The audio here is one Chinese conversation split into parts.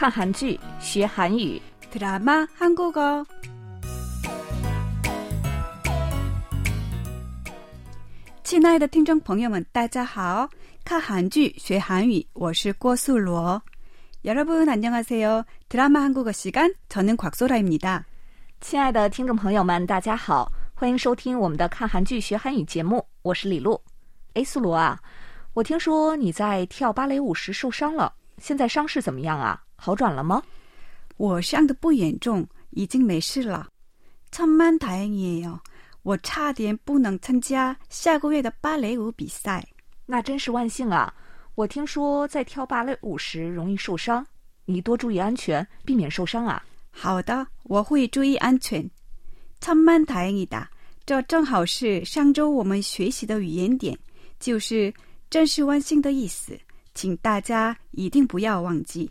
看韩剧学韩语， 드라마 한국어. 亲爱的听众朋友们，大家好！看韩剧学韩语，我是郭素罗。여러분안녕하세요。 드라마 한국어 시간， 저는 곽소라입니다。 亲爱的听众朋友们，大家好，欢迎收听我们的看韩剧学韩语节目，我是李璐。哎，苏罗啊，我听说你在跳芭蕾舞时受伤了，现在伤势怎么样啊？ 好转了吗？我伤的不严重，已经没事了。천만다행이에요。我差点不能参加下个月的芭蕾舞比赛。那真是万幸啊！我听说在跳芭蕾舞时容易受伤，你多注意安全，避免受伤啊。好的，我会注意安全。천만다행이다。这正好是上周我们学习的语言点，就是“真是万幸”的意思，请大家一定不要忘记。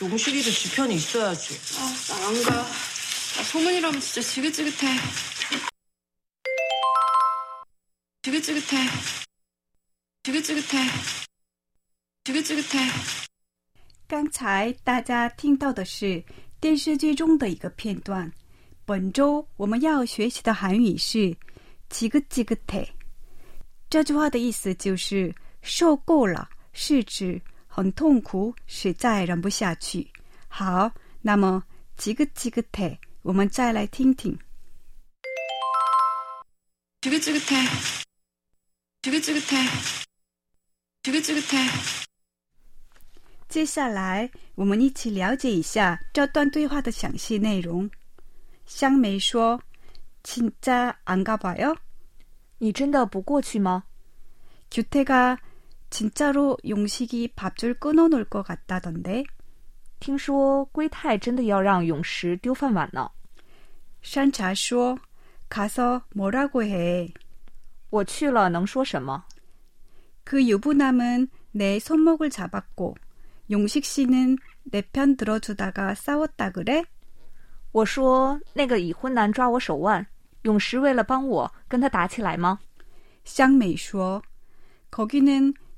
용식이도 지 편이 있어야지. 아, 나 안 가. 나 소문이라면 진짜 지긋지긋해. 지긋지긋해. 지긋지긋해. 지긋지긋해. 刚才大家听到的是电视剧中的一个片段。本周我们要学习的韩语是“지긋지긋해”。这句话的意思就是受够了，是指 很痛苦，实在忍不下去。好，那么“지긋지긋해”，我们再来听听。 지긋지긋해. 지긋지긋해. 지긋지긋해. 接下来，我们一起了解一下这段对话的详细内容。香梅说：“진짜안가봐요？” 你真的不过去吗？ 규태가 진짜로 용식이 밥줄 끊어놓을 것 같다던데. 听说龟太真的要让永石丢饭碗呢。 산차 说 가서 뭐라고 해. 我去了能说什么？ 그 유부남은 내 손목을 잡았고 용식 씨는 내 편 들어주다가 싸웠다 그래? 我说那个已婚男抓我手腕，永石为了帮我跟他打起来吗？ 쌍메이 说 거기는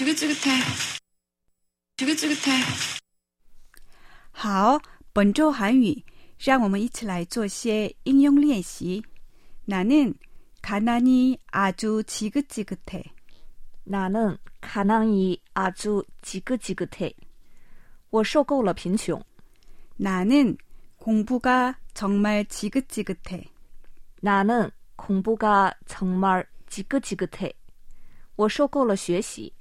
지긋지긋해. 지긋지긋해. 好，本周韩语，让我们一起来做些应用练习。나는가난이아주지긋지긋해。 나는가난이아주지긋지긋해。 我受够了贫穷。 나는공부가정말지긋지긋해。 나는공부가정말지긋지긋해。 我受够了学习。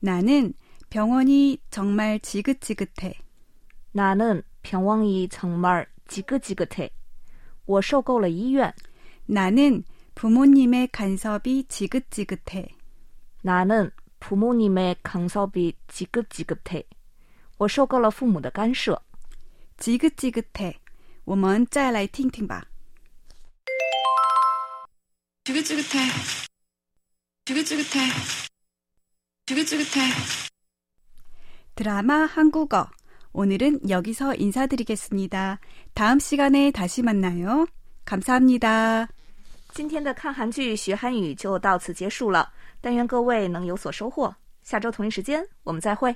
나는병원이정말지긋지긋해。 나는병원이정말지긋지긋해。 我受够了医院。 나는부모님의간섭이지긋지긋해。 나는부모님의간섭이지긋지긋해。 我受够了父母的干涉。 지긋지긋해。我们再来听听吧。 지긋지긋해. 지긋지긋해. 지긋지긋해. 드라마 한국어. 오늘은 여기서 인사드리겠습니다. 다음 시간에 다시 만나요. 감사합니다. 今天的看韩剧学韩语就到此结束了，但愿各位能有所收获。下周同一时间我们再会。